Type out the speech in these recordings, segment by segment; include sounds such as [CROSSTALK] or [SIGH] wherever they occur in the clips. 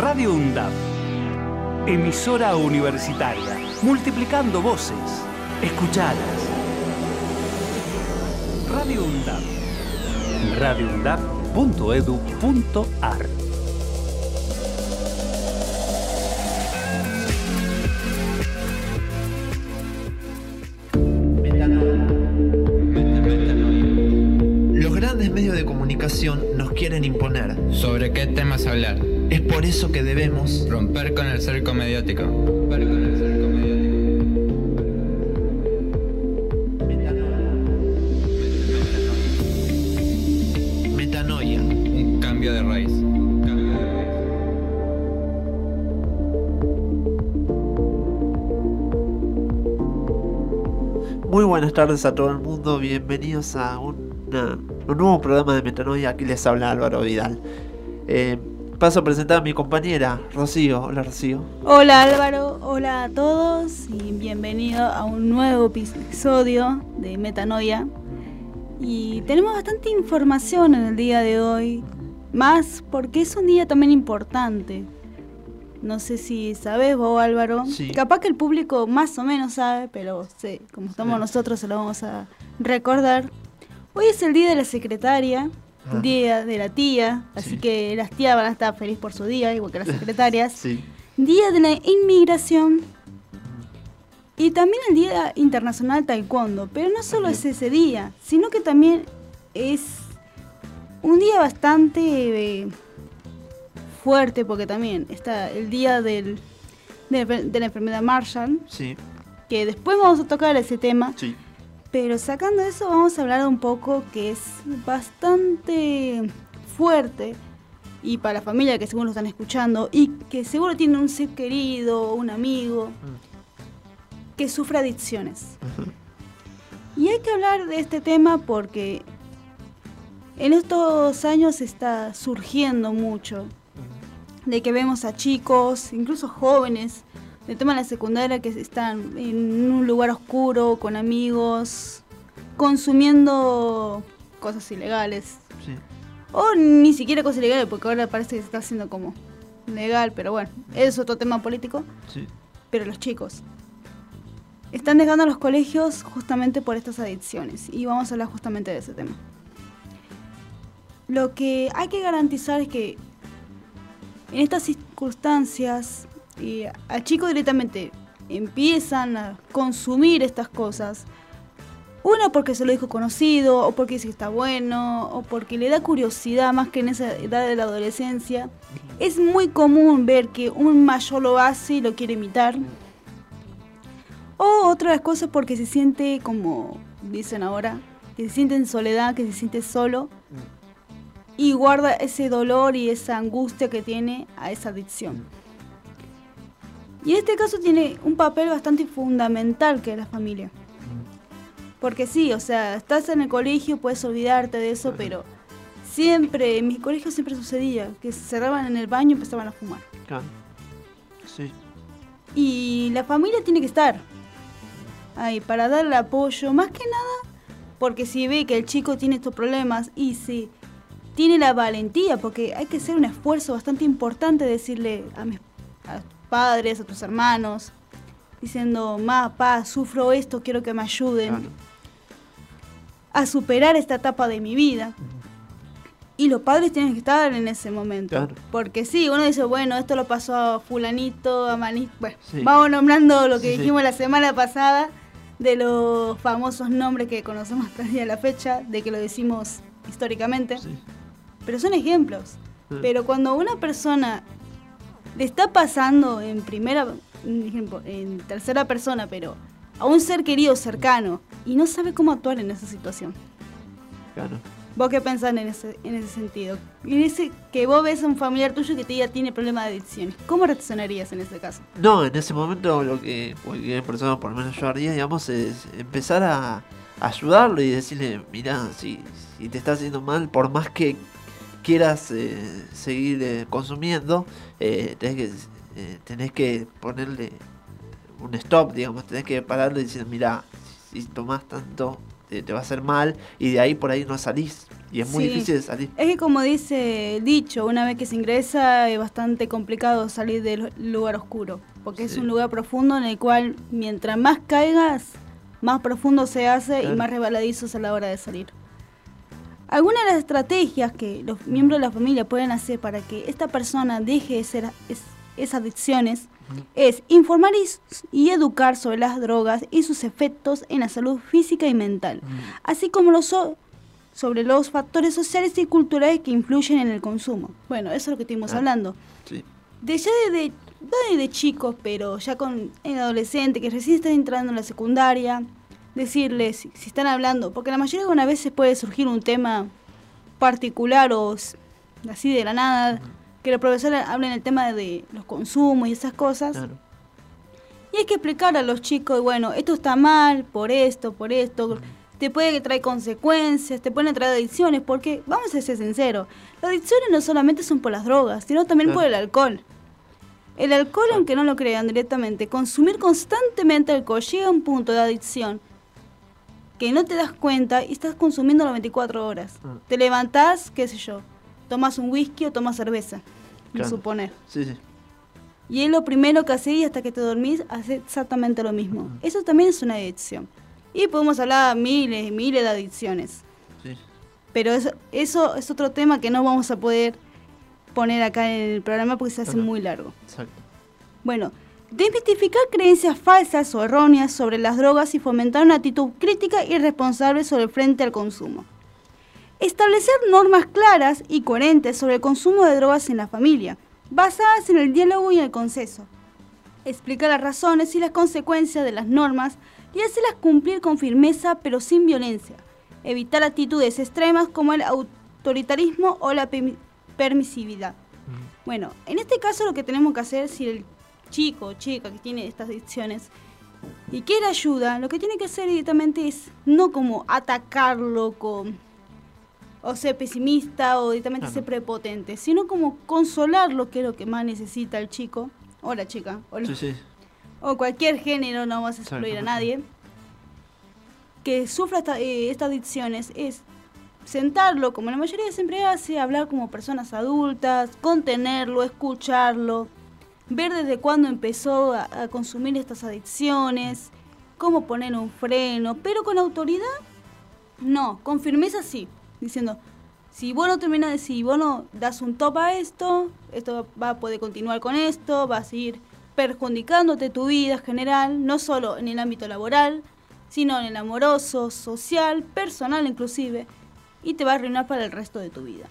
Radio UNDAP. Emisora universitaria. Multiplicando voces. Escuchadas. Radio UNDAP. radioundap.edu.ar Los grandes medios de comunicación nos quieren imponer. ¿Sobre qué temas hablar? Es por eso que debemos Romper con el cerco mediático. Romper con el cerco mediático. metanoia. Un cambio de raíz. Un cambio de raíz. Muy buenas tardes a todo el mundo, bienvenidos a una- un nuevo programa de Metanoia. Aquí les habla Álvaro Vidal. Eh, paso a presentar a mi compañera Rocío. Hola Rocío. Hola Álvaro, hola a todos y bienvenido a un nuevo episodio de Metanoia. Y tenemos bastante información en el día de hoy, más porque es un día también importante. No sé si sabes vos Álvaro, Sí. capaz que el público más o menos sabe, pero sí, como estamos Sí. nosotros se lo vamos a recordar. Hoy es el día de la secretaria, Ah. día de la tía, así Sí. que las tías van a estar felices por su día, igual que las [LAUGHS] secretarias. Sí. Día de la Inmigración y también el Día Internacional Taekwondo. Pero no solo es ese día, sino que también es un día bastante eh, fuerte porque también está el Día del, de, de la enfermedad Marshall, Sí. que después vamos a tocar ese tema. Sí. Pero sacando eso vamos a hablar un poco que es bastante fuerte y para la familia que seguro lo están escuchando y que seguro tiene un ser querido, un amigo que sufre adicciones. Y hay que hablar de este tema porque en estos años está surgiendo mucho de que vemos a chicos, incluso jóvenes, del tema de la secundaria que están en un lugar oscuro, con amigos, consumiendo cosas ilegales. Sí. O ni siquiera cosas ilegales, porque ahora parece que se está haciendo como legal, pero bueno, es otro tema político. Sí. Pero los chicos están dejando los colegios justamente por estas adicciones. Y vamos a hablar justamente de ese tema. Lo que hay que garantizar es que en estas circunstancias eh, al chico directamente empiezan a consumir estas cosas. Una porque se lo dijo conocido, o porque dice que está bueno, o porque le da curiosidad más que en esa edad de la adolescencia. Es muy común ver que un mayor lo hace y lo quiere imitar. O otras cosas porque se siente como dicen ahora, que se siente en soledad, que se siente solo y guarda ese dolor y esa angustia que tiene a esa adicción. Y en este caso tiene un papel bastante fundamental que es la familia. Porque sí, o sea, estás en el colegio, puedes olvidarte de eso, pero siempre, en mi colegio siempre sucedía, que se cerraban en el baño y empezaban a fumar. Claro. Sí. Y la familia tiene que estar ahí para darle apoyo, más que nada porque si ve que el chico tiene estos problemas y si tiene la valentía, porque hay que hacer un esfuerzo bastante importante decirle a mis a padres, a tus hermanos, diciendo, ma, pa, sufro esto, quiero que me ayuden Claro. a superar esta etapa de mi vida. Y los padres tienen que estar en ese momento. Claro. Porque sí, uno dice, bueno, esto lo pasó a fulanito, a manito. Bueno, Sí. vamos nombrando lo que Sí, sí. dijimos la semana pasada de los famosos nombres que conocemos hasta el día de la fecha, de que lo decimos históricamente. Pero son ejemplos. Pero cuando una persona le está pasando en primera, en tercera persona, pero a un ser querido cercano y no sabe cómo actuar en esa situación. Claro. ¿Vos qué pensás en ese, en ese sentido? En ese que vos ves a un familiar tuyo que te diga tiene problemas de adicciones. ¿Cómo reaccionarías en ese caso? No, en ese momento lo que cualquier persona, por lo menos yo haría, digamos, es empezar a ayudarlo y decirle, mira, si, si te está haciendo mal, por más que quieras eh, seguir eh, consumiendo, eh, tenés, que, eh, tenés que ponerle un stop, digamos, tenés que pararle y decir, mira, si tomás tanto, te, va a hacer mal y de ahí por ahí no salís. Y es muy Sí. difícil de salir. Es que como dice el dicho, una vez que se ingresa es bastante complicado salir del lugar oscuro, porque es un lugar profundo en el cual mientras más caigas, más profundo se hace y más resbaladizos a la hora de salir. Algunas de las estrategias que los miembros de la familia pueden hacer para que esta persona deje de ser es- esas adicciones es informar y, y educar sobre las drogas y sus efectos en la salud física y mental, así como los so- sobre los factores sociales y culturales que influyen en el consumo. Bueno, eso es lo que estuvimos Claro. hablando. Sí. De ya desde, no desde chicos, pero ya con en adolescente, que recién están entrando en la secundaria, decirles si, están hablando, porque la mayoría de una veces puede surgir un tema particular o así de la nada, que los profesores hablen el tema de los consumos y esas cosas. Claro. Y hay que explicar a los chicos, bueno, esto está mal, por esto, por esto, te puede traer consecuencias, te pueden traer adicciones, porque, vamos a ser sinceros, las adicciones no solamente son por las drogas, sino también Claro. por el alcohol. El alcohol, aunque no lo crean directamente, consumir constantemente alcohol llega a un punto de adicción que no te das cuenta y estás consumiendo las 24 horas. Ah. Te levantás, qué sé yo, tomas un whisky o tomas cerveza, Claro. suponer. Sí, sí. Y es lo primero que haces y hasta que te dormís haces exactamente lo mismo. Eso también es una adicción. Y podemos hablar de miles y miles de adicciones. sí. Pero eso, eso es otro tema que no vamos a poder poner acá en el programa porque se hace Claro. muy largo. Exacto. Bueno, desmitificar creencias falsas o erróneas sobre las drogas y fomentar una actitud crítica y responsable sobre el frente al consumo. Establecer normas claras y coherentes sobre el consumo de drogas en la familia, basadas en el diálogo y el consenso. Explicar las razones y las consecuencias de las normas y hacerlas cumplir con firmeza pero sin violencia. Evitar actitudes extremas como el autoritarismo o la permi- permisividad. Bueno, en este caso lo que tenemos que hacer, si el chico o chica que tiene estas adicciones y quiere ayuda, lo que tiene que hacer directamente es no como atacarlo con o ser pesimista o directamente Claro. ser prepotente, sino como consolarlo, que es lo que más necesita el chico. O la chica o, Sí, sí. o cualquier género, no vamos a excluir a nadie, que sufra eh, estas adicciones es sentarlo, como la mayoría siempre hace, hablar como personas adultas, contenerlo, escucharlo, ver desde cuándo empezó a, a consumir estas adicciones, cómo poner un freno, pero con autoridad, no, con firmeza sí, diciendo, si vos no si vos no das un top a esto, esto va a poder continuar con esto, va a seguir perjudicándote tu vida general, no solo en el ámbito laboral, sino en el amoroso, social, personal inclusive, y te va a arruinar para el resto de tu vida.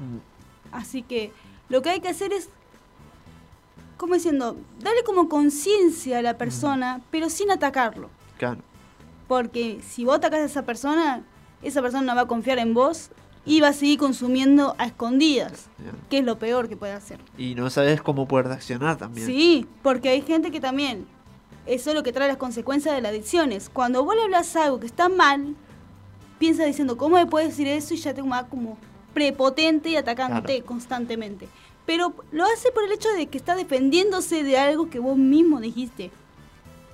Así que lo que hay que hacer es, como diciendo, darle como conciencia a la persona, pero sin atacarlo. Claro. Porque si vos atacás a esa persona, esa persona no va a confiar en vos y va a seguir consumiendo a escondidas, que es lo peor que puede hacer. Y no sabes cómo poder reaccionar también. Sí, porque hay gente que también, eso es lo que trae las consecuencias de las adicciones. Cuando vos le hablas algo que está mal, piensa diciendo, ¿cómo me puedes decir eso? Y ya te va como prepotente y atacándote Claro. constantemente. Pero lo hace por el hecho de que está defendiéndose de algo que vos mismo dijiste.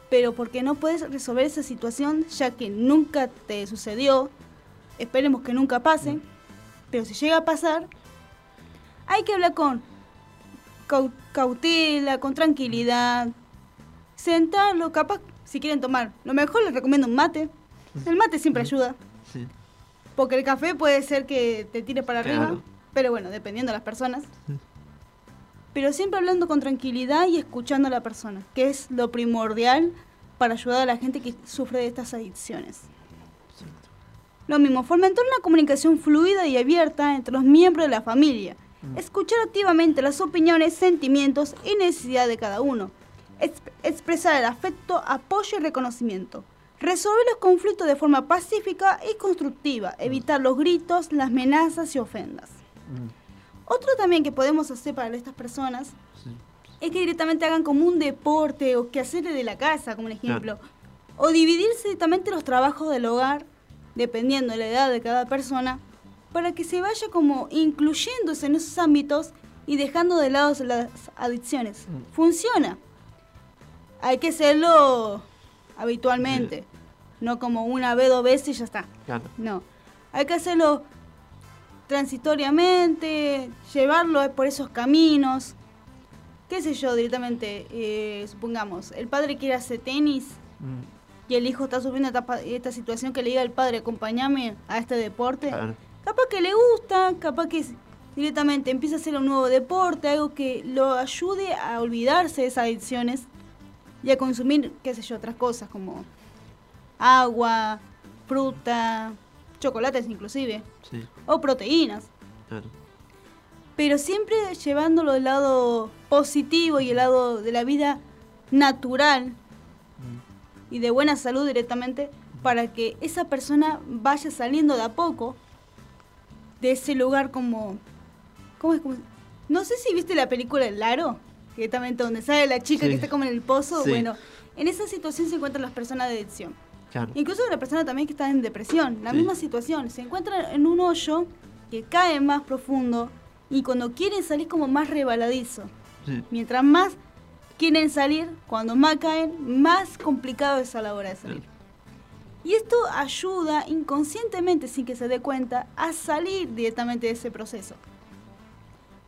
Pero porque no puedes resolver esa situación, ya que nunca te sucedió, esperemos que nunca pase, pero si llega a pasar, hay que hablar con cau- cautela, con tranquilidad, sentarlo, capaz, si quieren tomar, lo mejor les recomiendo un mate. El mate siempre ayuda, Sí. porque el café puede ser que te tire para arriba, pero bueno, dependiendo de las personas. Pero siempre hablando con tranquilidad y escuchando a la persona, que es lo primordial para ayudar a la gente que sufre de estas adicciones. Lo mismo, fomentar una comunicación fluida y abierta entre los miembros de la familia. Escuchar activamente las opiniones, sentimientos y necesidades de cada uno. Exp- expresar el afecto, apoyo y reconocimiento. Resolver los conflictos de forma pacífica y constructiva. Evitar los gritos, las amenazas y ofendas. Otro también que podemos hacer para estas personas Sí. es que directamente hagan como un deporte o que hacer de la casa, como un ejemplo. O dividirse directamente los trabajos del hogar, dependiendo de la edad de cada persona, para que se vaya como incluyéndose en esos ámbitos y dejando de lado las adicciones. Funciona. Hay que hacerlo habitualmente, no como una vez, dos veces y ya está. Claro. No. Hay que hacerlo transitoriamente, llevarlo por esos caminos, qué sé yo, directamente, eh, supongamos, el padre quiere hacer tenis Mm, y el hijo está sufriendo esta, esta situación que le diga al padre, acompáñame a este deporte. claro. Capaz que le gusta, capaz que directamente empieza a hacer un nuevo deporte, algo que lo ayude a olvidarse de esas adicciones y a consumir, qué sé yo, otras cosas como agua, fruta, chocolates inclusive, Sí, o proteínas. claro. Pero siempre llevándolo del lado positivo y el lado de la vida natural Mm, y de buena salud directamente para que esa persona vaya saliendo de a poco de ese lugar como... ¿Cómo es? Como- no sé si viste la película El Aro, directamente donde sale la chica Sí. que está como en el pozo. Sí. Bueno, en esa situación se encuentran las personas de adicción. Claro. Incluso la persona también que está en depresión, la Sí. misma situación. Se encuentra en un hoyo que cae más profundo y cuando quieren salir como más rebaladizo. Sí, Mientras más quieren salir, cuando más caen, más complicado es a la hora de salir. Y esto ayuda inconscientemente, sin que se dé cuenta, a salir directamente de ese proceso.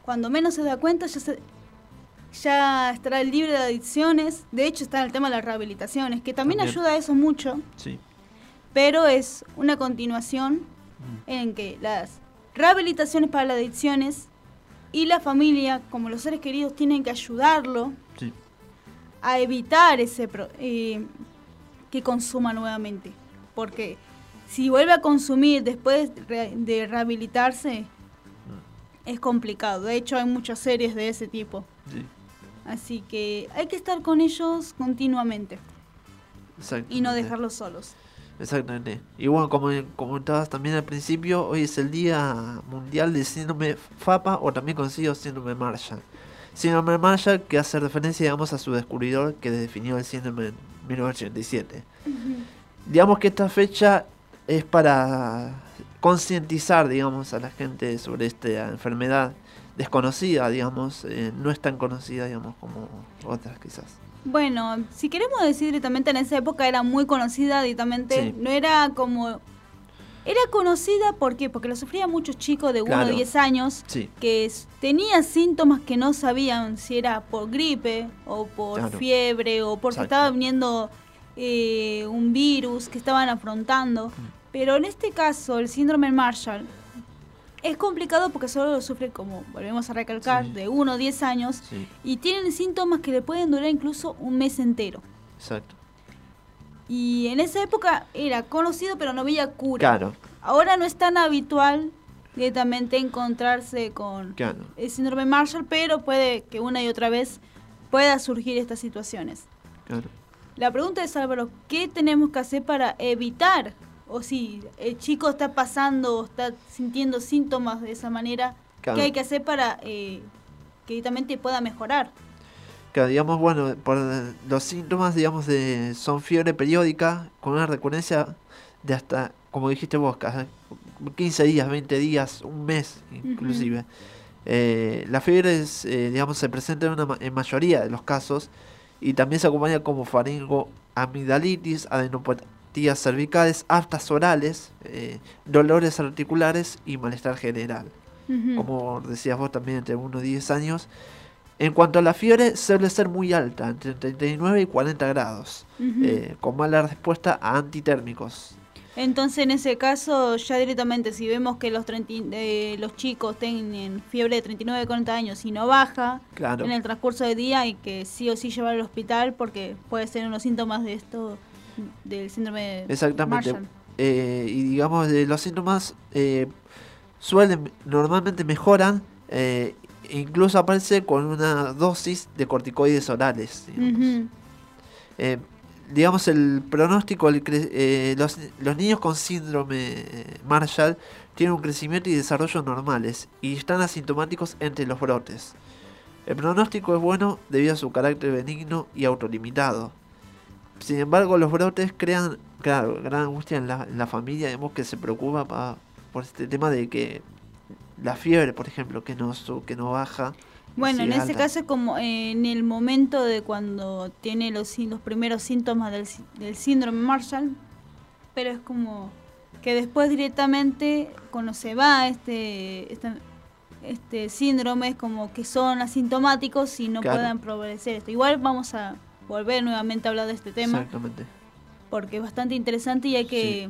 Cuando menos se da cuenta, ya, se- ya estará libre de adicciones. De hecho, está el tema de las rehabilitaciones, que también, También. ayuda a eso mucho, sí. pero es una continuación Mm, en que las rehabilitaciones para las adicciones y la familia, como los seres queridos, tienen que ayudarlo sí, a evitar ese pro- eh, que consuma nuevamente. Porque si vuelve a consumir después de rehabilitarse, es complicado. De hecho, hay muchas series de ese tipo. sí. Así que hay que estar con ellos continuamente y no dejarlos solos. Exactamente. Y bueno, como comentabas también al principio, hoy es el Día Mundial del Síndrome FAPA o también conocido síndrome Marshall. Síndrome Marshall que hace referencia, digamos, a su descubridor que definió el síndrome en 1987. Digamos que esta fecha es para concientizar, digamos, a la gente sobre esta enfermedad desconocida, digamos, eh, no es tan conocida, digamos, como otras quizás. Bueno, si queremos decir directamente, en esa época era muy conocida directamente. Sí. No era como... Era conocida, ¿por qué? Porque lo sufrían muchos chicos de 1 Claro. o 10 años Sí, que tenían síntomas que no sabían si era por gripe o por Claro. fiebre o porque Exacto. estaba viniendo eh, un virus que estaban afrontando. Pero en este caso, el síndrome Marshall es complicado porque solo lo sufre, como volvemos a recalcar, Sí. de 1 o 10 años sí, y tienen síntomas que le pueden durar incluso un mes entero. exacto. Y en esa época era conocido pero no había cura. Claro, Ahora no es tan habitual directamente encontrarse con claro. el síndrome Marshall, pero puede que una y otra vez pueda surgir estas situaciones. claro. La pregunta es, Álvaro, ¿qué tenemos que hacer para evitar? O si el chico está pasando o está sintiendo síntomas de esa manera, Claro. ¿qué hay que hacer para eh, que directamente pueda mejorar? Que digamos, bueno, por los síntomas, digamos, de, son fiebre periódica con una recurrencia de hasta, como dijiste vos, cada 15 días, 20 días, un mes inclusive. Eh, la fiebre, es, eh, digamos, se presenta en, una, en mayoría de los casos y también se acompaña como faringo, amigdalitis, adenopatías cervicales, aftas orales, eh, dolores articulares y malestar general Ujú. como decías vos también, entre 1 y 10 años. En cuanto a la fiebre, suele ser muy alta, entre 39 y 40 grados, Ujú. eh, con mala respuesta a antitérmicos. Entonces, en ese caso, ya directamente, si vemos que los, 30 y- eh, los chicos tienen fiebre de 39 a 40 años y no baja Claro, en el transcurso del día, hay que sí o sí llevar al hospital porque puede ser unos síntomas de esto, del síndrome de exactamente. Marshall. Eh, y digamos, de los síntomas eh, suelen, normalmente mejoran, eh, incluso aparece con una dosis de corticoides orales. digamos. Eh, digamos, el pronóstico, el los, los niños con síndrome Marshall tienen un crecimiento y desarrollo normales y están asintomáticos entre los brotes. El pronóstico es bueno debido a su carácter benigno y autolimitado. Sin embargo, los brotes crean, claro, gran angustia en la, en la familia, digamos, que se preocupa pa- por este tema de que la fiebre, por ejemplo, que no, su- que no baja. Bueno, en ese caso es como en el momento de cuando tiene los, los primeros síntomas del, del síndrome Marshall, pero es como que después directamente cuando se va este, este, este síndrome es como que son asintomáticos y no Claro. puedan progresar esto. Igual vamos a volver nuevamente a hablar de este tema Exactamente. porque es bastante interesante y hay que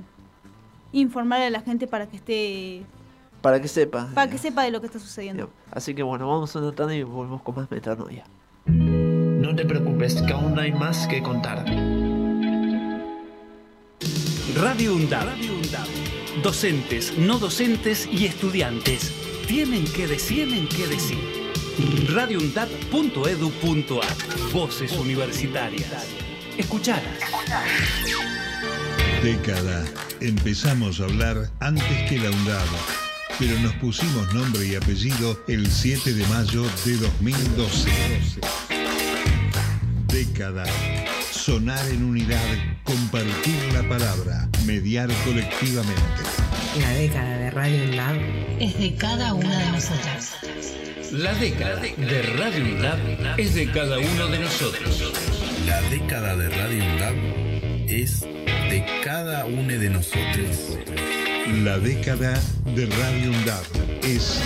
informarle a la gente para que esté Para que sepa. para que sepa de lo que está sucediendo. Así que bueno, vamos a tanda y volvemos con más metanoia. No te preocupes, que aún hay más que contar. Radio UNDAB. Docentes, no docentes y estudiantes tienen que decir, tienen que decir. radioundab.edu.ar Voces universitarias. Escuchalas. Década. Empezamos a hablar antes que la UNDAB, pero nos pusimos nombre y apellido el 7 de mayo de 2012. Década. Sonar en unidad, compartir la palabra, mediar colectivamente. La década de Radio Lab es de cada una de nosotras. La década de Radio UNDAB es de cada uno de nosotros. La década de Radio UNDAB es de cada uno de nosotros. La década de Radio UNDAB es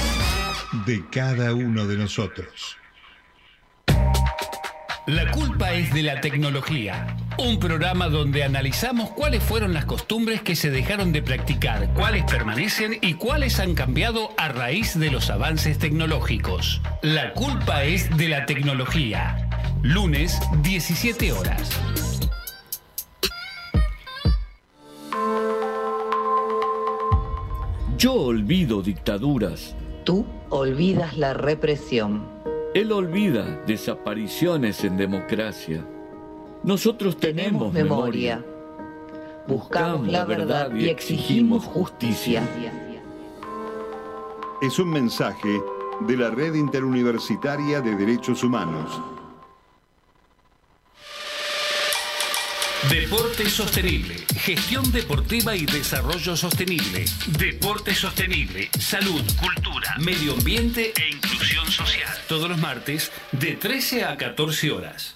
de cada uno de nosotros. La culpa es de la tecnología. Un programa donde analizamos cuáles fueron las costumbres que se dejaron de practicar, cuáles permanecen y cuáles han cambiado a raíz de los avances tecnológicos. La culpa es de la tecnología. Lunes, 17 horas. Yo olvido dictaduras. Tú olvidas la represión. Él olvida desapariciones en democracia. Nosotros tenemos, memoria. Buscamos la verdad y exigimos justicia. Es un mensaje de la Red Interuniversitaria de Derechos Humanos. Deporte sostenible, gestión deportiva y desarrollo sostenible. Deporte sostenible, salud, cultura, medio ambiente e inclusión social. Todos los martes de 13 a 14 horas.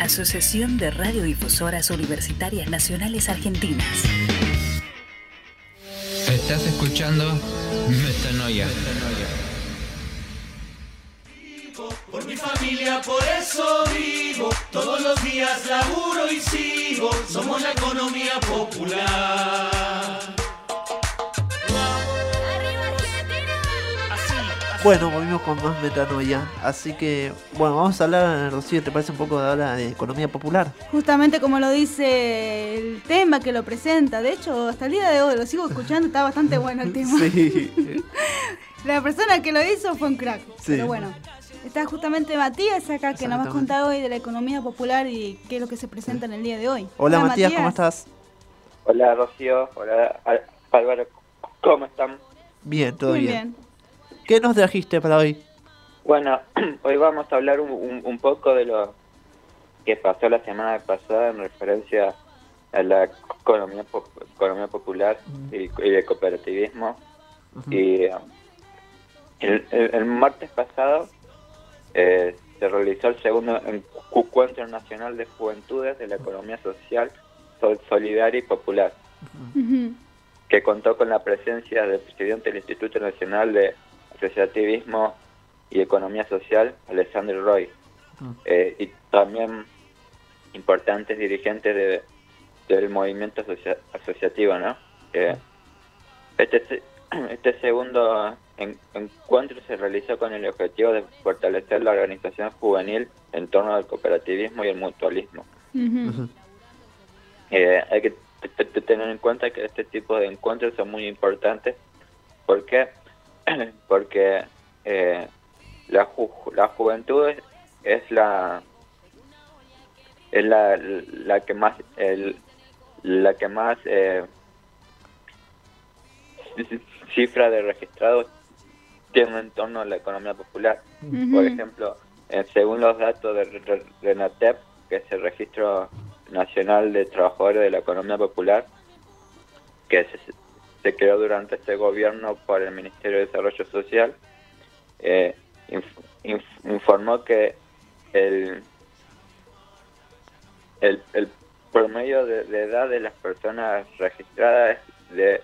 Asociación de Radiodifusoras Universitarias Nacionales Argentinas. Estás escuchando Metanoia. Por mi familia, por eso vivo. Todos los días laburo y sigo. Somos la economía popular. Bueno, volvimos con más metanoia. Así que, bueno, vamos a hablar, Rocío, ¿te parece un poco de ahora de economía popular? Justamente como lo dice el tema que lo presenta. De hecho, hasta el día de hoy lo sigo escuchando, está bastante bueno el tema. [LAUGHS] Sí. [LAUGHS] La persona que lo hizo fue un crack. Sí. Pero bueno, está justamente Matías acá que nos va a contar hoy de la economía popular y qué es lo que se presenta en el día de hoy. Hola, Hola Matías, Matías, ¿cómo estás? Hola Rocío, hola Álvaro, ¿cómo están? Bien, todo Muy bien. bien. ¿Qué nos trajiste para hoy? Bueno, [CLEARS THROAT] hoy vamos a hablar un, un, un, poco de lo que pasó la semana pasada en referencia a la economía, economía popular uh -huh. y, y, el cooperativismo. Uh -huh. Y um, el, el, el, martes pasado eh, se realizó el segundo encuentro nacional de juventudes de la economía social, solidaria y popular, uh -huh. que contó con la presencia del presidente del Instituto Nacional de Asociativismo y Economía Social, Alessandro Roy, uh-huh. eh, y también importantes dirigentes de, del movimiento asocia asociativo, ¿no? Eh, este, [CLEARS THROAT] este segundo en, encuentro se realizó con el objetivo de fortalecer la organización juvenil en torno al cooperativismo y el mutualismo. Eh, hay que tener en cuenta que este tipo de encuentros son muy importantes porque [COUGHS] porque eh, la, ju la juventud es, es, la es la, la que más el, la que más eh, [LAUGHS] cifra de registrados tiene en torno a la economía popular. Por ejemplo, eh, según los datos de RENATEP, que es el Registro Nacional de Trabajadores de la Economía Popular, que se, se creó durante este gobierno por el Ministerio de Desarrollo Social, eh, informó que el, el, el promedio de, edad de las personas registradas es de,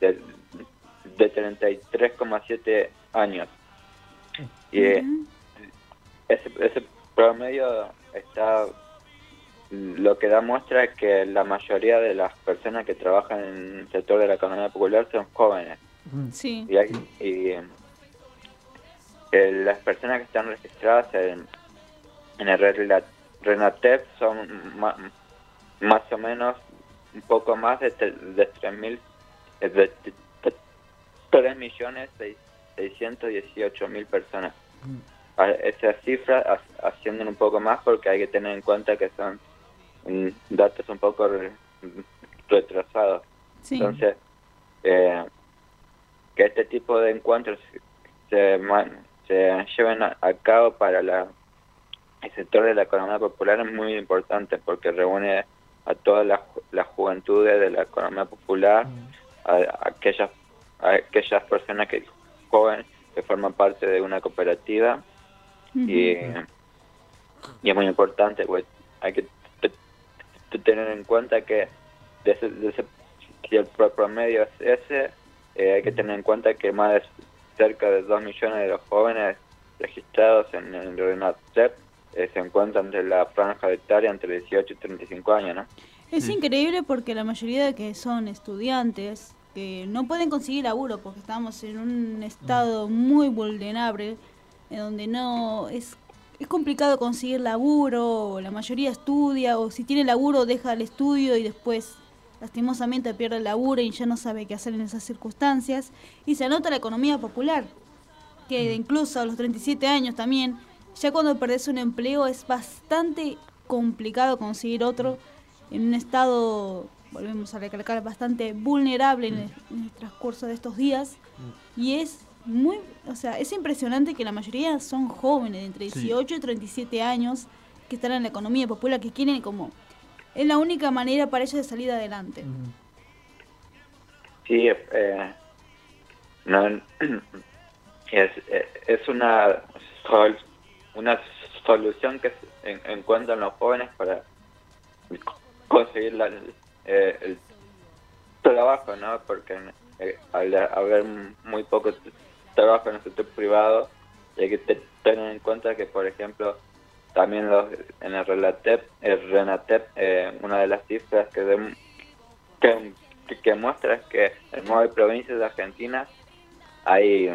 de, de 33,7 años. Y ese, ese promedio está lo que da muestra es que la mayoría de las personas que trabajan en el sector de la economía popular son jóvenes. Sí. Y, hay, y eh, las personas que están registradas en, en el RENATEP son más, más o menos un poco más de, de 3.000 de, 3 millones 618 mil personas. Esas cifras ascienden un poco más porque hay que tener en cuenta que son datos un poco retrasados. Entonces, eh, que este tipo de encuentros se, se lleven a, cabo para la, el sector de la economía popular es muy importante porque reúne a todas las, las juventudes de la economía popular, a, aquellas, a aquellas personas que jóvenes que forman parte de una cooperativa. Y, y es muy importante, pues hay que tener en cuenta que de ese, si el promedio es ese, eh, hay que tener en cuenta que más de cerca de 2 millones de los jóvenes registrados en el RENATEP eh, se encuentran entre la franja etaria entre 18 y 35 años, ¿no? Es increíble porque la mayoría de que son estudiantes que no pueden conseguir laburo porque estamos en un estado muy vulnerable en donde no es es complicado conseguir laburo, la mayoría estudia, o si tiene laburo deja el estudio y después lastimosamente pierde el laburo y ya no sabe qué hacer en esas circunstancias. Y se anota la economía popular, que incluso a los 37 años también, ya cuando perdés un empleo es bastante complicado conseguir otro en un estado, volvemos a recalcar, bastante vulnerable en el, en el transcurso de estos días. Y es muy, o sea, es impresionante que la mayoría son jóvenes, de entre 18 y 37 años, que están en la economía popular, que quieren como, es la única manera para ellos de salir adelante. Sí, eh, no, [CLEARS THROAT] es, es una, una solución que encuentran los jóvenes para conseguir la, eh, el trabajo, ¿no? Porque eh, al haber muy poco trabajo en el sector privado y hay que tener en cuenta que, por ejemplo, también los, en el Relatep, el RENATEP, eh, una de las cifras que, que, muestra es que en nueve provincias de Argentina hay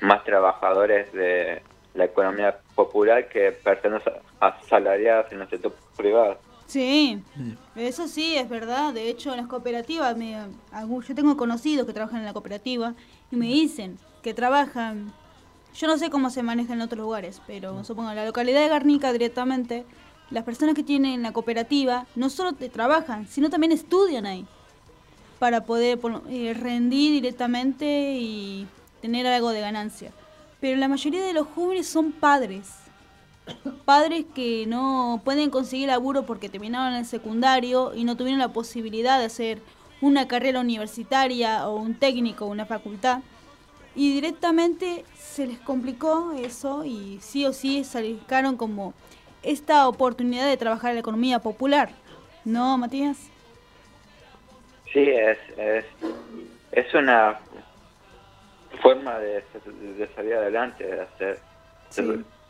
más trabajadores de la economía popular que personas asalariadas en el sector privado. Sí, eso sí, es verdad. De hecho, en las cooperativas, me, yo tengo conocidos que trabajan en la cooperativa y me dicen que trabajan, yo no sé cómo se maneja en otros lugares, pero supongo en la localidad de Garnica directamente, las personas que tienen la cooperativa no solo te trabajan, sino también estudian ahí para poder eh, rendir directamente y tener algo de ganancia. Pero la mayoría de los jóvenes son padres [COUGHS] padres que no pueden conseguir laburo porque terminaron el secundario y no tuvieron la posibilidad de hacer una carrera universitaria o un técnico una facultad. Y directamente se les complicó eso y sí o sí salieron como esta oportunidad de trabajar en la economía popular. ¿No, Matías? Sí, es, es, es una forma de, de, salir adelante, de hacer...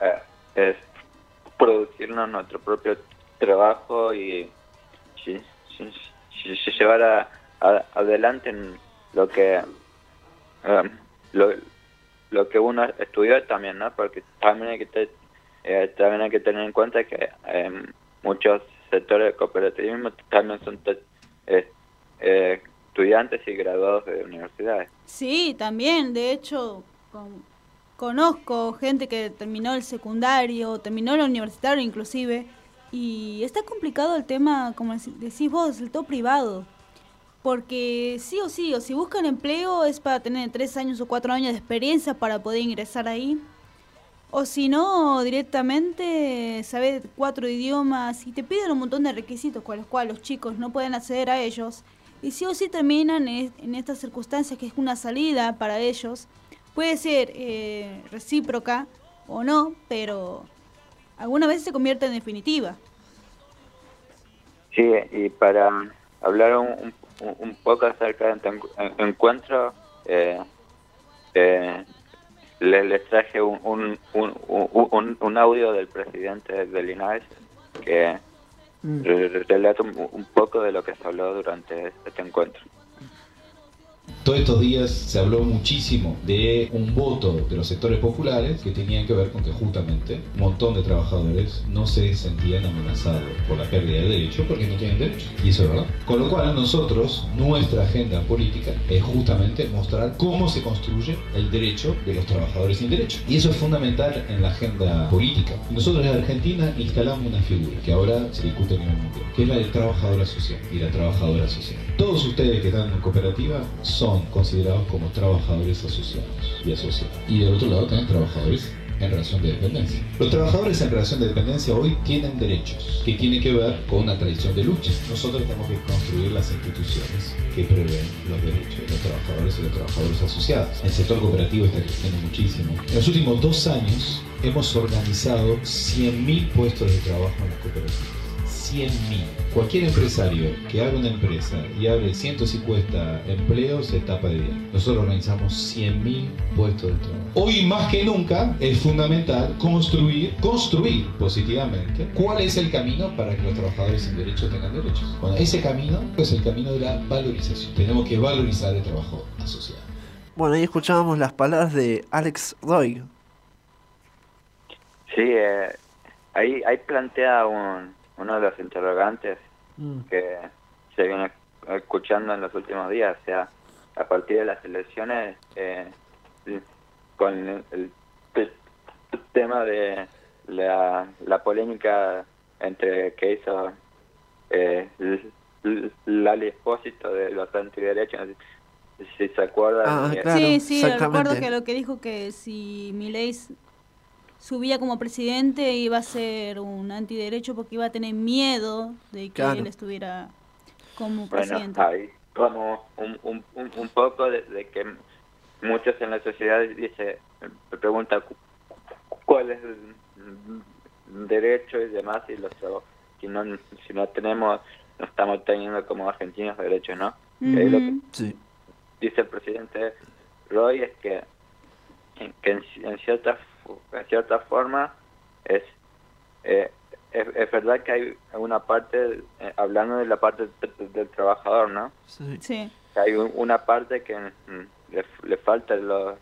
Eh, es producirnos nuestro propio trabajo y, llevar a, adelante en lo que um, lo, que uno estudió también, ¿no? Porque también hay que eh, también hay que tener en cuenta que em, muchos sectores de cooperativismo también son eh, eh, estudiantes y graduados de universidades. Sí, también, de hecho, con conozco gente que terminó el secundario, terminó el universitario inclusive, Y está complicado el tema, como decís vos, el todo privado. Porque sí o sí, o si buscan empleo es para tener tres años o cuatro años de experiencia para poder ingresar ahí. O si no, directamente saber cuatro idiomas y te piden un montón de requisitos con los cuales los chicos no pueden acceder a ellos. Y sí o sí terminan en, estas circunstancias que es una salida para ellos. Puede ser eh, recíproca o no, pero alguna vez se convierte en definitiva. Sí, y para hablar un, un, poco acerca de este encuentro, eh, eh, les, traje un, un, un, un, audio del presidente de Linares que mm. relata un, poco de lo que se habló durante este encuentro. Todos estos días se habló muchísimo de un voto de los sectores populares que tenían que ver con que justamente un montón de trabajadores no se sentían amenazados por la pérdida de derechos porque no tienen derechos. Y eso es verdad. Con lo cual nosotros, nuestra agenda política es justamente mostrar cómo se construye el derecho de los trabajadores sin derechos. Y eso es fundamental en la agenda política. Nosotros en Argentina instalamos una figura que ahora se discute a nivel mundial, que es la del trabajador social y la trabajadora social. Todos ustedes que están en cooperativa son considerados como trabajadores asociados y asociados. Y del otro lado también trabajadores en relación de dependencia. Los trabajadores en relación de dependencia hoy tienen derechos que tienen que ver con una tradición de lucha. Nosotros tenemos que construir las instituciones que prevén los derechos de los trabajadores y los trabajadores asociados. El sector cooperativo está creciendo muchísimo. En los últimos dos años hemos organizado 100.000 puestos de trabajo en las cooperativas. 100.000. Cualquier empresario que abra una empresa y abre 150 empleos se tapa de bien. Nosotros organizamos 100.000 puestos de trabajo. Hoy más que nunca es fundamental construir, construir positivamente cuál es el camino para que los trabajadores sin derechos tengan derechos. Bueno, ese camino es el camino de la valorización. Tenemos que valorizar el trabajo asociado. Bueno, ahí escuchábamos las palabras de Alex Roy. Sí, eh, ahí, ahí plantea un, uno de los interrogantes mm. que se viene escuchando en los últimos días, o sea, a partir de las elecciones, eh, con el, tema de la, la polémica entre que hizo eh, Lali Espósito de los antiderechos, si se acuerdan. Ah, sí, sí, recuerdo que lo que dijo que si ley subía como presidente iba a ser un antiderecho porque iba a tener miedo de que él estuviera como presidente. Bueno, hay como un, un, un, poco de, que muchos en la sociedad dice, me pregunta cuál es el derecho y demás y los si no si no tenemos no estamos teniendo como argentinos derechos no sí. dice el presidente Roy es que que en, en ciertas en cierta forma es, eh, es, verdad que hay una parte, eh, hablando de la parte del trabajador, ¿no? Sí. Hay una parte que mm, le, falta los,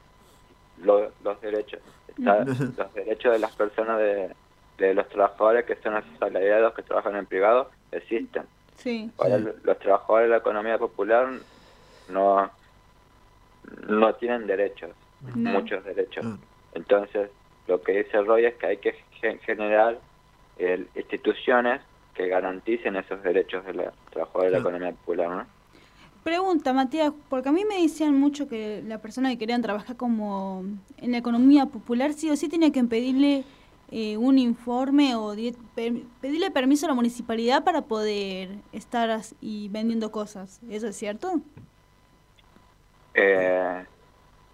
los, derechos. [LAUGHS] los derechos de las personas, de, de los trabajadores que son asalariados, que trabajan en privado, existen. Sí. los trabajadores de la economía popular no, no tienen derechos, muchos derechos. Entonces, lo que dice Roy es que hay que generar instituciones que garanticen esos derechos de los trabajadores de la economía popular, ¿no? Pregunta, Matías, porque a mí me decían mucho que la persona que querían trabajar como en la economía popular sí o sí tenía que pedirle eh, un informe o pedirle permiso a la municipalidad para poder estar y vendiendo cosas. ¿Eso es cierto? Eh,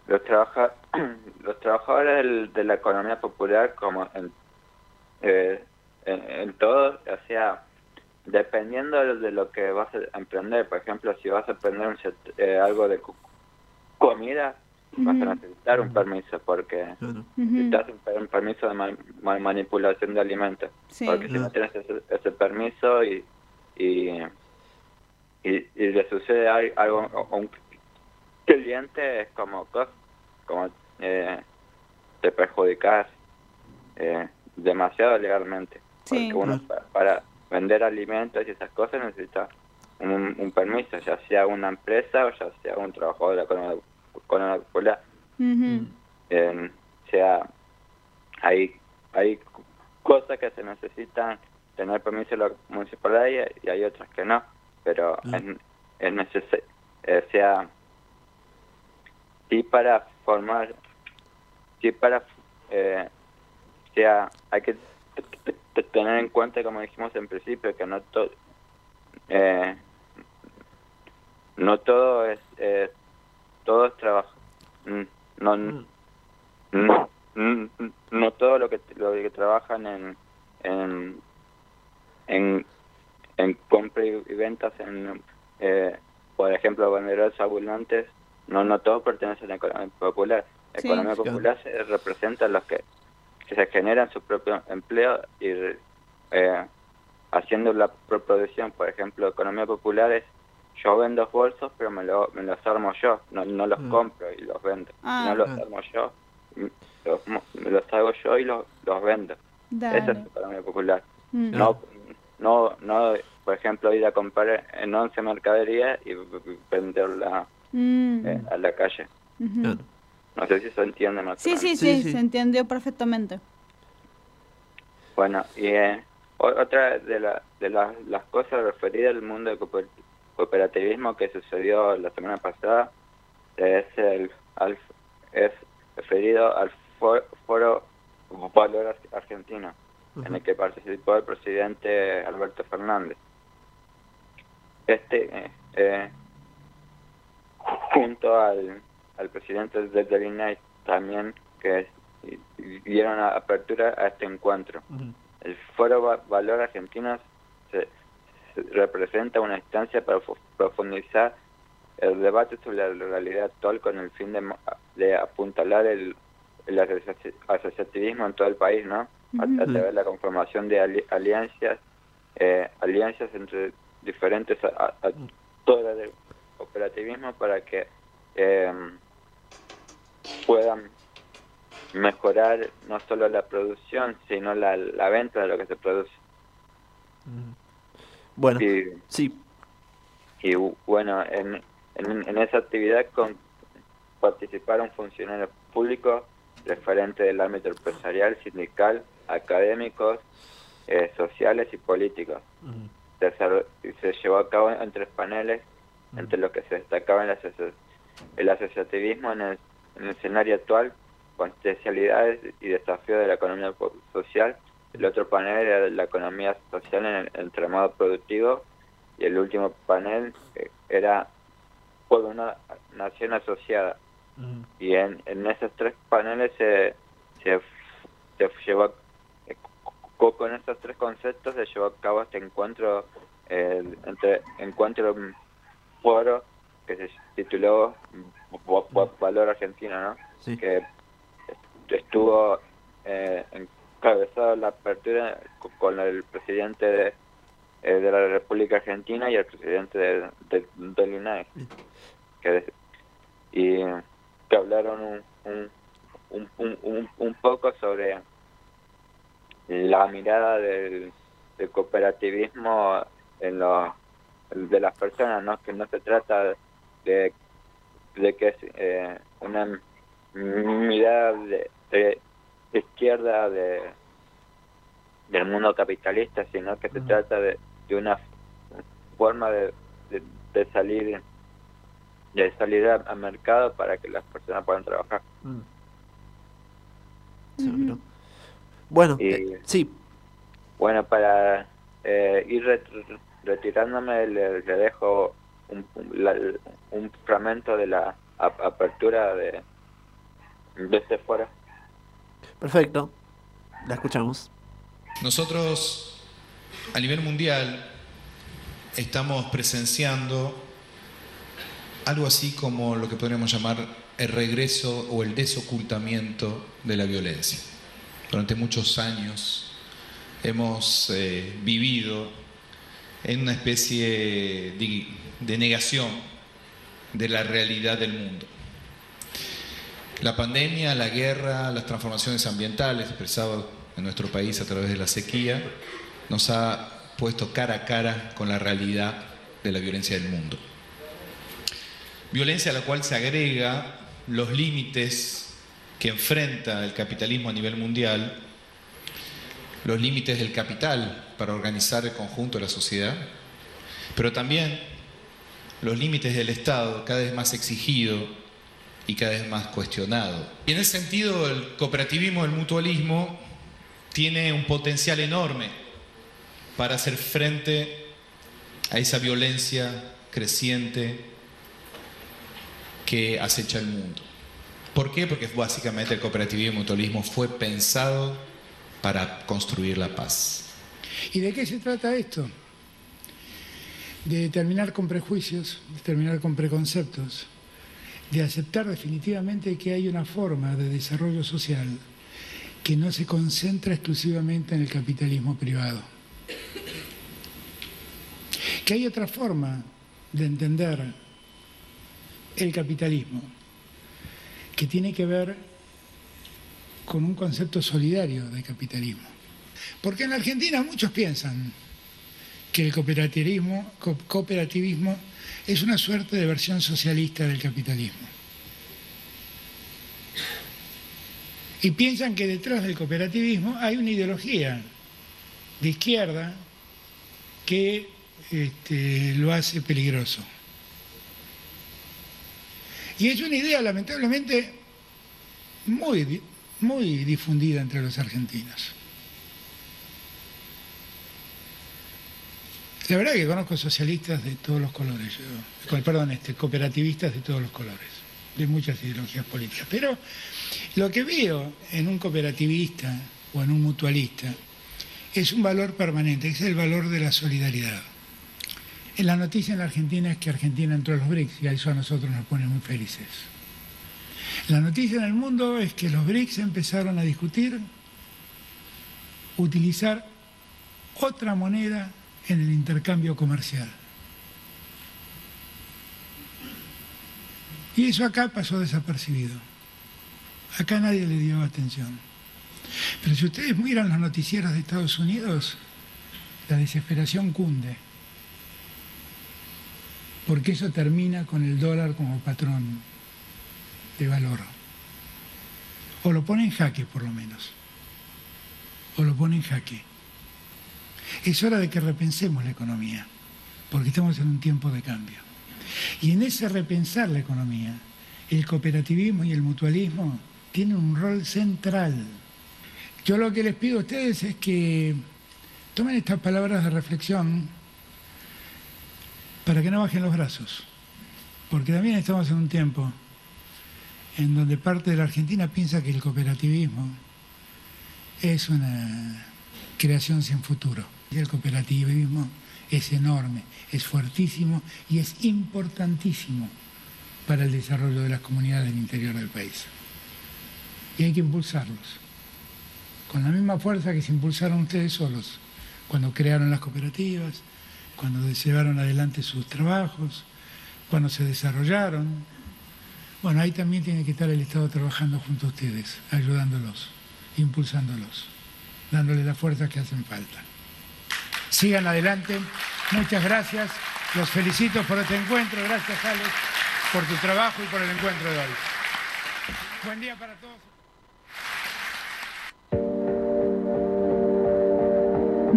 los, trabaja [CLEARS THROAT] los trabajadores de la economía popular, como en, eh, en, todo, o sea, dependiendo de lo que vas a emprender, por ejemplo, si vas a emprender eh, algo de comida, vas a necesitar un permiso porque necesitas un, permiso de manipulación de alimentos. Porque si no tienes ese, permiso y, y, y, le sucede algo a un cliente, es como como eh, te perjudicas eh, demasiado legalmente. Porque uno para, vender alimentos y esas cosas necesita un, permiso, ya sea una empresa o ya sea un trabajador la economía popular. o sea, hay, hay cosas que se necesitan tener permiso de la municipalidad y, hay otras que no, pero es, es necesario, o sea, sí para formar, sí para, eh, o sea, hay que tener en cuenta, como dijimos en principio, que no todo, eh, no todo es, eh, todo es trabajo, mm, no, no, no, todo lo que lo que trabajan en en en, en compra y ventas en eh, por ejemplo vendedores ambulantes no no todos pertenecen a la economía popular la Sí. economía popular se representa a los que, que se generan su propio empleo y eh, haciendo la producción por ejemplo economía popular es yo vendo bolsos pero me, lo, me los armo yo no, no los Mm. compro y los vendo Ah. no los Ah. armo yo los, me los hago yo y los, los vendo Dale. esa es economía popular Mm. no no no por ejemplo ir a comprar en 11 mercaderías y venderla Mm. eh, a la calle no sé si se entiende más Sí, sí, sí, se entendió perfectamente. Bueno, y eh, otra de, la- de la- las cosas referidas al mundo del cooper- cooperativismo que sucedió la semana pasada es el al- es referido al fo- foro Valor Ar- Argentino, en el que participó el presidente Alberto Fernández. Este, eh, eh, junto al, al presidente del INAI también, que dieron apertura a este encuentro. El Foro Va- Valor Argentino se, se representa una instancia para fu- profundizar el debate sobre la realidad actual con el fin de, de apuntalar el, el asoci- asociativismo en todo el país, ¿no? A, través de la conformación de ali- alianzas, eh, alianzas entre diferentes a- a- actores cooperativismo para que eh, puedan mejorar no solo la producción, sino la, la venta de lo que se produce. Bueno, y, sí. Y bu- bueno, en, en, en esa actividad con, participaron funcionarios públicos, referentes del ámbito empresarial, sindical, académicos, eh, sociales y políticos. Se, desarro- y se llevó a cabo en tres paneles, entre los que se destacaba el, asoci- el asociativismo en el, en el escenario actual, con especialidades y desafíos de la economía social. El otro panel era la economía social en el entramado productivo y el último panel eh, era por una nación asociada. Y en, en esos tres paneles se, se, se llevó a- eh, co- con esos tres conceptos se llevó a cabo este encuentro eh, entre encuentro foro que se tituló Vo- Valor Argentino, ¿no? Sí. Que estuvo eh, encabezado la apertura co- con el presidente de, eh, de la República Argentina y el presidente de, de- del INAE. Que, y que hablaron un, un, un, un, un- poco sobre la mirada del, del cooperativismo en lo, de las personas, ¿no? que no se trata de, de que es eh, una mirada de, de izquierda de, del mundo capitalista, sino que se trata de, de una forma de, de, de salir de salir a- al mercado para que las personas puedan trabajar. Seguro. Bueno, Y- eh, sí, Bueno, para eh, ir retirándome, le, le dejo un, la- un fragmento de la ap- apertura de, de este foro. perfecto. La escuchamos. Nosotros, a nivel mundial, estamos presenciando algo así como lo que podríamos llamar el regreso o el desocultamiento de la violencia. Durante muchos años hemos eh, vivido en una especie de, de negación de la realidad del mundo. La pandemia, la guerra, las transformaciones ambientales expresadas en nuestro país a través de la sequía, nos ha puesto cara a cara con la realidad de la violencia del mundo. Violencia a la cual se agrega los límites que enfrenta el capitalismo a nivel mundial los límites del capital para organizar el conjunto de la sociedad, pero también los límites del Estado cada vez más exigido y cada vez más cuestionado. Y en ese sentido el cooperativismo, el mutualismo, tiene un potencial enorme para hacer frente a esa violencia creciente que acecha el mundo. ¿Por qué? Porque básicamente el cooperativismo y el mutualismo fue pensado para construir la paz. ¿Y de qué se trata esto? De terminar con prejuicios, de terminar con preconceptos, de aceptar definitivamente que hay una forma de desarrollo social que no se concentra exclusivamente en el capitalismo privado. Que hay otra forma de entender el capitalismo que tiene que ver con un concepto solidario de capitalismo. Porque en Argentina muchos piensan que el cooperativismo, cooperativismo es una suerte de versión socialista del capitalismo. Y piensan que detrás del cooperativismo hay una ideología de izquierda que este, lo hace peligroso. Y es una idea, lamentablemente, muy, muy difundida entre los argentinos. La verdad que conozco socialistas de todos los colores, perdón, este, cooperativistas de todos los colores, de muchas ideologías políticas. Pero lo que veo en un cooperativista o en un mutualista es un valor permanente, es el valor de la solidaridad. La noticia en la Argentina es que Argentina entró a los BRICS y eso a nosotros nos pone muy felices. La noticia en el mundo es que los BRICS empezaron a discutir utilizar otra moneda en el intercambio comercial. Y eso acá pasó desapercibido. Acá nadie le dio atención. Pero si ustedes miran los noticieros de Estados Unidos, la desesperación cunde porque eso termina con el dólar como patrón de valor. O lo pone en jaque, por lo menos. O lo pone en jaque. Es hora de que repensemos la economía, porque estamos en un tiempo de cambio. Y en ese repensar la economía, el cooperativismo y el mutualismo tienen un rol central. Yo lo que les pido a ustedes es que tomen estas palabras de reflexión para que no bajen los brazos, porque también estamos en un tiempo en donde parte de la Argentina piensa que el cooperativismo es una creación sin futuro. El cooperativismo es enorme, es fuertísimo y es importantísimo para el desarrollo de las comunidades del interior del país. Y hay que impulsarlos, con la misma fuerza que se impulsaron ustedes solos cuando crearon las cooperativas, cuando llevaron adelante sus trabajos, cuando se desarrollaron. Bueno, ahí también tiene que estar el Estado trabajando junto a ustedes, ayudándolos, impulsándolos, dándoles la fuerza que hacen falta. Sigan adelante. Muchas gracias. Los felicito por este encuentro. Gracias, Alex, por tu trabajo y por el encuentro de hoy. Buen día para todos.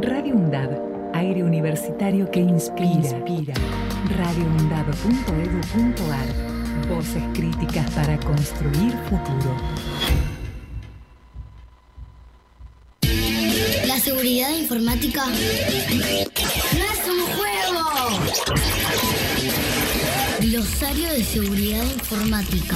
Radio UNDAD aire universitario que inspira. inspira. Voces críticas para construir futuro. Seguridad informática no es un juego. Glosario de seguridad informática.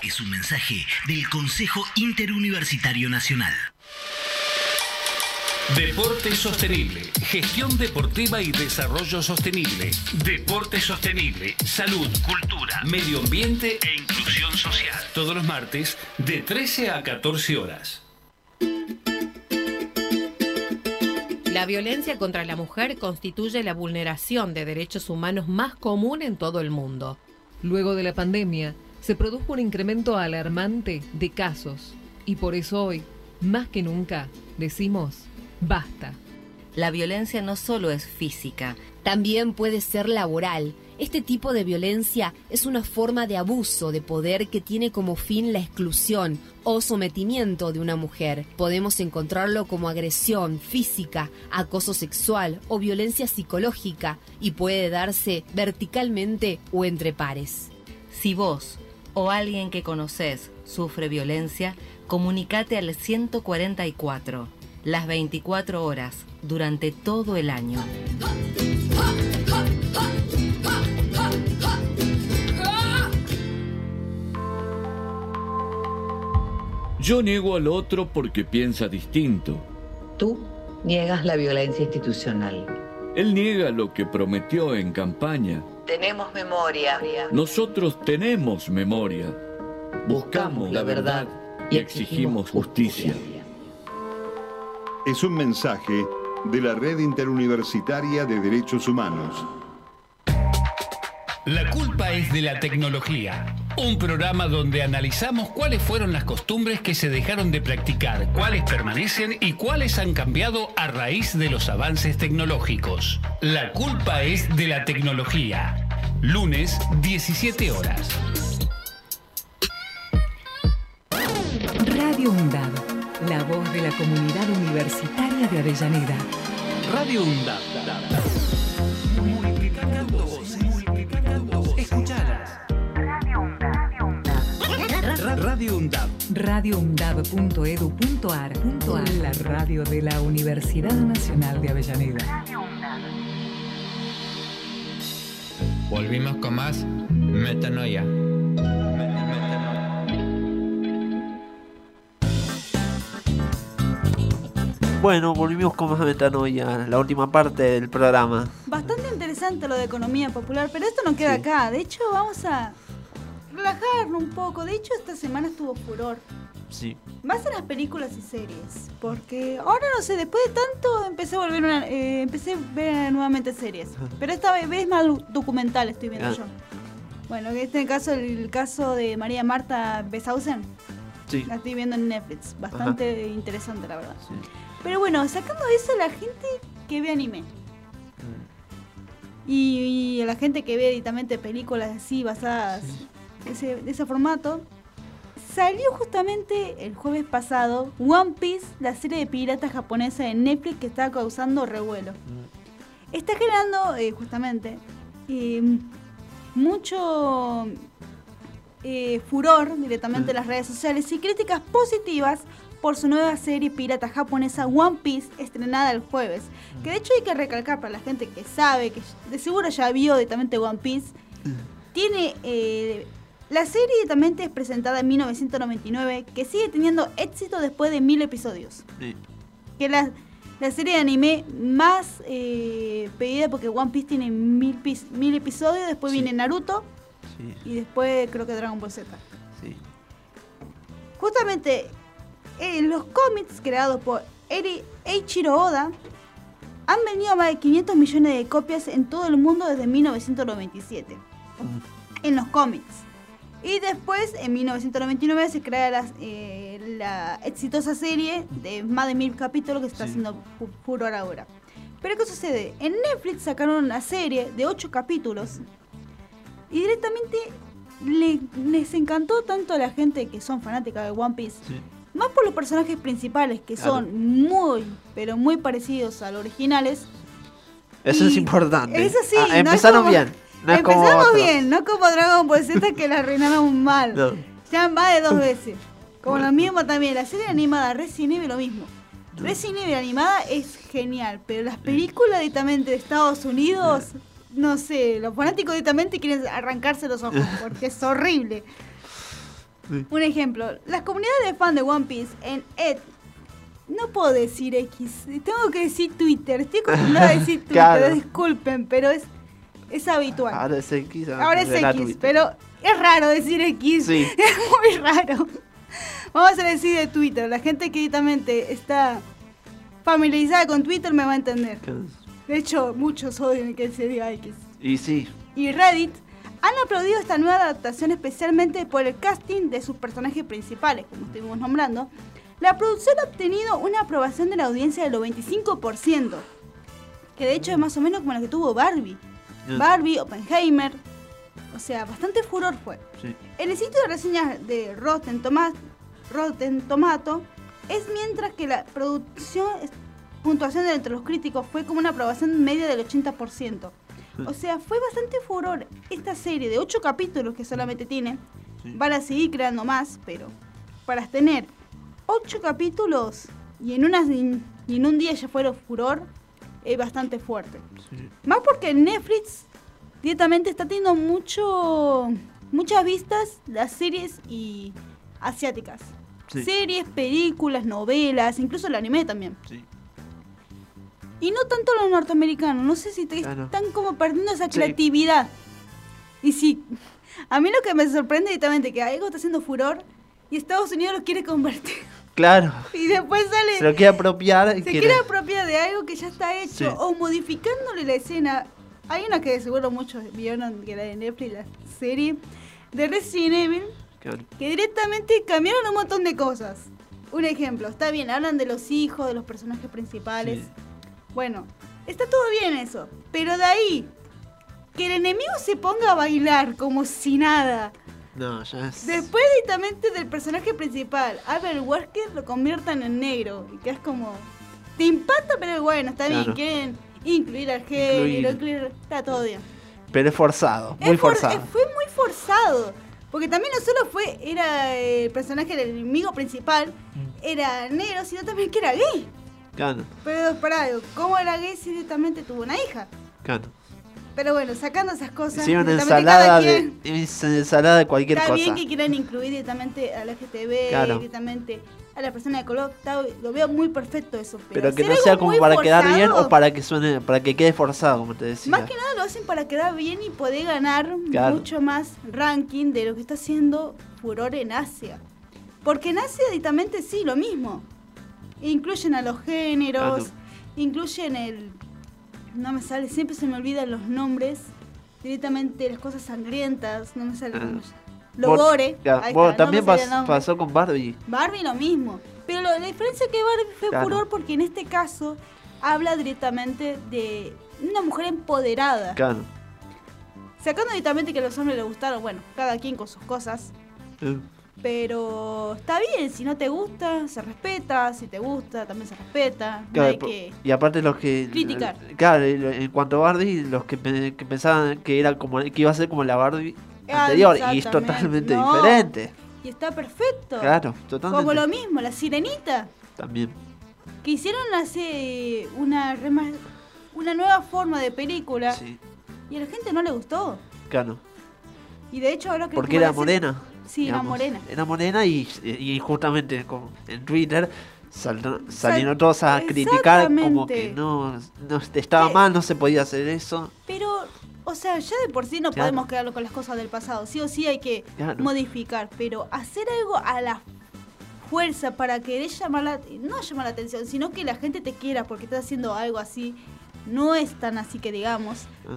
Es un mensaje del Consejo Interuniversitario Nacional. Deporte sostenible, gestión deportiva y desarrollo sostenible. Deporte sostenible, salud, cultura, medio ambiente e inclusión social. Todos los martes de 13 a 14 horas. La violencia contra la mujer constituye la vulneración de derechos humanos más común en todo el mundo. Luego de la pandemia, se produjo un incremento alarmante de casos y por eso hoy, más que nunca, decimos, basta. La violencia no solo es física, también puede ser laboral. Este tipo de violencia es una forma de abuso de poder que tiene como fin la exclusión o sometimiento de una mujer. Podemos encontrarlo como agresión física, acoso sexual o violencia psicológica y puede darse verticalmente o entre pares. Si vos o alguien que conoces sufre violencia, comunicate al 144, las 24 horas, durante todo el año. Yo niego al otro porque piensa distinto. Tú niegas la violencia institucional. Él niega lo que prometió en campaña. Tenemos memoria. Nosotros tenemos memoria. Buscamos la verdad y exigimos justicia. Es un mensaje de la Red Interuniversitaria de Derechos Humanos. La culpa es de la tecnología. Un programa donde analizamos cuáles fueron las costumbres que se dejaron de practicar, cuáles permanecen y cuáles han cambiado a raíz de los avances tecnológicos. La culpa es de la tecnología. Lunes, 17 horas. Radio UNDAD, la voz de la comunidad universitaria de Avellaneda. Radio UNDAD. Radio UNDAB. radioundab.edu.ar La radio de la Universidad Nacional de Avellaneda. Volvimos con más Metanoia. Bueno, volvimos con más metanoia, la última parte del programa. Bastante interesante lo de economía popular, pero esto no queda Sí. acá. De hecho, vamos a relajarnos un poco. De hecho, esta semana estuvo furor. Sí. Más en las películas y series. Porque ahora no sé, después de tanto empecé a volver una, eh, empecé a ver nuevamente series. Pero esta vez es más documental estoy viendo Ah. yo. Bueno, en este caso, el caso de María Marta Besausen. Sí. La estoy viendo en Netflix. Bastante interesante, la verdad. Pero bueno, sacando eso, la gente que ve anime. Y, y a la gente que ve directamente películas así basadas ese, de ese formato. Salió justamente el jueves pasado One Piece, la serie de piratas japonesa de Netflix que está causando revuelo. Está generando eh, justamente eh, mucho eh, furor directamente en las redes sociales y críticas positivas por su nueva serie pirata japonesa One Piece estrenada el jueves. Que de hecho hay que recalcar para la gente que sabe, que de seguro ya vio directamente One Piece, tiene... eh, la serie directamente es presentada en 1999, que sigue teniendo éxito después de mil episodios. Sí. Que es la, la serie de anime más eh, pedida porque One Piece tiene mil, mil episodios, después viene Naruto Sí. y después creo que Dragon Ball Z. Sí. Justamente en los cómics creados por Eri Eiichiro Oda han vendido más de 500 millones de copias en todo el mundo desde 1997. En los cómics. Y después, en 1999, se crea la, eh, la exitosa serie de más de mil capítulos que se está haciendo fu- furor ahora. Pero ¿qué sucede? En Netflix sacaron una serie de 8 capítulos y directamente le- les encantó tanto a la gente que son fanáticas de One Piece. Más por los personajes principales, que Claro. son muy, pero muy parecidos a los originales. Eso es Y importante. Eso sí, Ah, no es empezaron como- bien. No es como Empezamos bien, no como Dragon Ball Z que la [LAUGHS] arruinaron mal. No. Ya más de dos veces. Como lo mismo también, la serie animada Resident Evil lo mismo. Resident Evil animada es genial, pero las películas directamente de Estados Unidos, no sé, los fanáticos directamente quieren arrancarse los ojos [LAUGHS] porque es horrible. Un ejemplo, las comunidades de fan de One Piece en Ed no puedo decir X, tengo que decir Twitter. Estoy acostumbrada a decir [LAUGHS] Twitter, Claro. disculpen, pero es, es habitual. Ahora es X. Ahora es X, pero es raro decir X. [LAUGHS] Sí. Es muy raro. Vamos a decir de Twitter. La gente que directamente está familiarizada con Twitter me va a entender. De hecho, muchos odian que se diga X. Y sí, Y Reddit han aplaudido esta nueva adaptación especialmente por el casting de sus personajes principales, como estuvimos nombrando. La producción ha obtenido una aprobación de la audiencia del 95%, que de hecho es más o menos como la que tuvo Barbie. Barbie, Oppenheimer, o sea, bastante furor fue. sí. En el sitio de reseñas de Rotten, Toma- Rotten Tomato es mientras que la producción puntuación entre los críticos fue como una aprobación media del 80%. O sea, fue bastante furor esta serie de 8 capítulos que solamente tiene. Van a seguir creando más, pero para tener 8 capítulos y en, unas, y en un día ya fuera furor, es bastante fuerte. Más porque Netflix directamente está teniendo mucho muchas vistas las series y asiáticas. Sí. Series, películas, novelas, incluso el anime también. Sí. Y no tanto los norteamericanos, no sé si te- Claro. están como perdiendo esa creatividad. Y si [LAUGHS] a mí lo que me sorprende directamente que algo está haciendo furor y Estados Unidos lo quiere convertir. Claro. Y después sale Se lo quiere apropiar. se quiere- quiere apropiar de algo que ya está hecho Sí. o modificándole la escena. Hay una que seguro muchos vieron, que era de Netflix, la serie de Resident Evil, que directamente cambiaron un montón de cosas. Un ejemplo, está bien, hablan de los hijos, de los personajes principales. Sí. Bueno, está todo bien eso, pero de ahí que el enemigo se ponga a bailar como si nada. No, ya es. Después directamente del personaje principal, Albert Wesker lo conviertan en negro. Y que es como. Te impacta, pero bueno, está bien. Quieren incluir al género, Incluir. incluir- está todo bien. Pero es forzado, muy Es for- forzado. fue muy forzado. Porque también no solo fue, era el personaje del enemigo principal, Mm. era negro, sino también que era gay. Claro, Pero pará, ¿cómo era gay si directamente tuvo una hija? claro. Pero bueno, sacando esas cosas, Hicieron una ensalada quien- [LAUGHS] de, ensalada de cualquier Está cosa. bien que quieran incluir directamente al LGTB, Claro. directamente a la persona de color, está- lo veo muy perfecto eso. Pero, Pero que no sea como para quedar bien o para que suene, para que quede forzado, como te decía. Más que nada lo hacen para quedar bien y poder ganar Claro. mucho más ranking de lo que está haciendo furor en Asia. Porque en Asia directamente sí, lo mismo. Incluyen a los géneros, incluyen el... No me sale, siempre se me olvidan los nombres. Directamente las cosas sangrientas, no me sale Ah. cómo se- Lo gore. ya, no también pas- pasó con Barbie. Barbie lo mismo. Pero lo- la diferencia es que Barbie fue Claro. furor porque en este caso habla directamente de una mujer empoderada. Claro. Sacando directamente que a los hombres les gustaron, bueno, cada quien con sus cosas. Eh, Pero está bien, si no te gusta, se respeta. Si te gusta, también se respeta. No claro, hay po- que... Y aparte los que... Criticar. Claro, en cuanto a Barbie, los que, pe- que pensaban que era como que iba a ser como la Barbie Ah, anterior y es totalmente No. diferente. Y está perfecto. Claro, totalmente. Como lo mismo, la sirenita. También. Que hicieron hace una, una nueva forma de película. Sí, Y a la gente no le gustó. claro. Y de hecho ahora que... Porque era morena. Sí, era digamos. morena. Era morena y, y justamente en Twitter sal- salieron todos a criticar como que no, no estaba mal, no se podía hacer eso. Pero, o sea, ya de por sí no Claro. podemos quedarlo con las cosas del pasado. Sí o sí hay que Claro. modificar. Pero hacer algo a la fuerza para querer llamar la... No llamar la atención, sino que la gente te quiera porque estás haciendo algo así. No es tan así que digamos. Ah.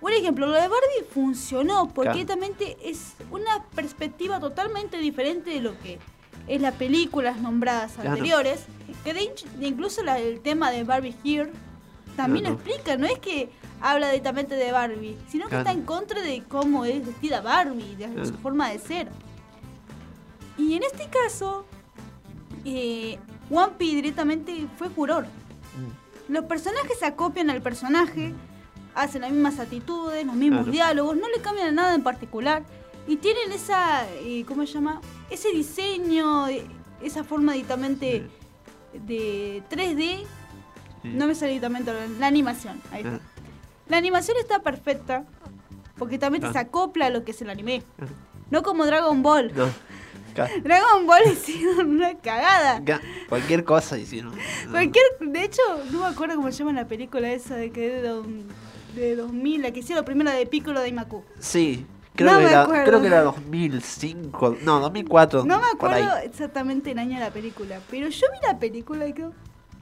Un ejemplo, lo de Barbie funcionó porque directamente es una perspectiva totalmente diferente de lo que es las películas nombradas Claro. anteriores. Que de, incluso la- el tema de Barbie Here también Claro. lo explica, no es que habla directamente de Barbie, sino que Claro. está en contra de cómo es vestida Barbie, de su forma de ser. Y en este caso, eh, One Piece directamente fue furor. Mm. Los personajes se acopian al personaje, hacen las mismas actitudes, los mismos Claro. diálogos, no le cambian nada en particular. Y tienen esa, eh, ¿cómo se llama? Ese diseño, eh, esa forma directamente de 3D. No me sale directamente la, la animación. Ahí está. Ah, La animación está perfecta, porque también Ah. se acopla a lo que es el anime. Ah. No como Dragon Ball. No. [LAUGHS] Dragon Ball hicieron una cagada. Ga- Cualquier cosa hicieron. Cualquier, de hecho, no me acuerdo cómo se llama la película esa de que de, do- de 2000, la que hicieron primero de Piccolo de Imaku. Sí, creo, No que me era, acuerdo. creo que era 2005, no, 2004. No me acuerdo exactamente el año de la película, pero yo vi la película y digo,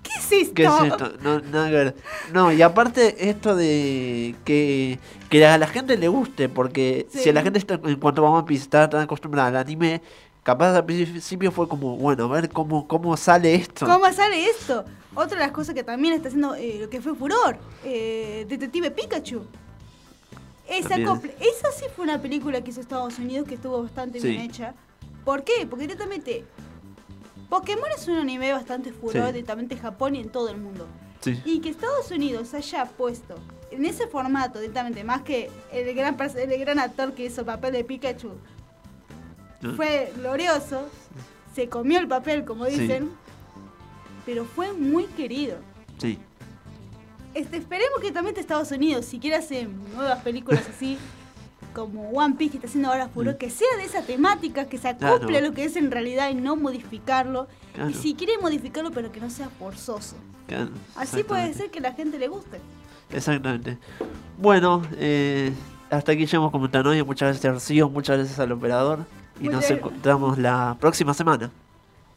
¿qué es esto? ¿Qué es esto? No, nada que ver. No, y aparte esto de que, que a la gente le guste, porque Sí. si a la gente está, en cuanto a One Piece está tan acostumbrada al anime, capaz al principio fue como, bueno, a ver cómo, cómo sale esto. ¿Cómo sale esto? Otra de las cosas que también está haciendo eh, lo que fue furor, eh, Detective Pikachu. Esa, esa sí fue una película que hizo Estados Unidos que estuvo bastante Sí. bien hecha. ¿Por qué? Porque directamente Pokémon es un anime bastante furor Sí. directamente en Japón y en todo el mundo. Sí. Y que Estados Unidos haya puesto en ese formato directamente, más que el gran, el gran actor que hizo el papel de Pikachu, fue glorioso, se comió el papel, como Sí. dicen, pero fue muy querido. Sí. Este, esperemos que también Estados Unidos, si quiere hacer nuevas películas así, [LAUGHS] como One Piece que está haciendo ahora furor, que sea de esa temática, que se acople Mm. Claro. a lo que es en realidad y no modificarlo. Claro. Y si quiere modificarlo, pero que no sea forzoso. Claro, Así puede ser que la gente le guste. Exactamente. Bueno, eh, hasta aquí llegamos con Metanoia. Muchas gracias a Rocío, muchas gracias al operador. Y Muchas nos encontramos la próxima semana.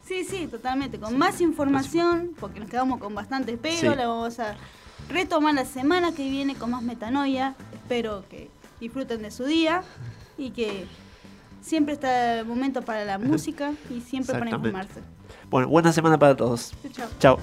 Sí, sí, totalmente. Con más información, porque nos quedamos con bastante pero, Sí. la vamos a retomar la semana que viene con más metanoia. Espero que disfruten de su día y que siempre está el momento para la música y siempre para informarse. Bueno, buena semana para todos. Chao. Chao.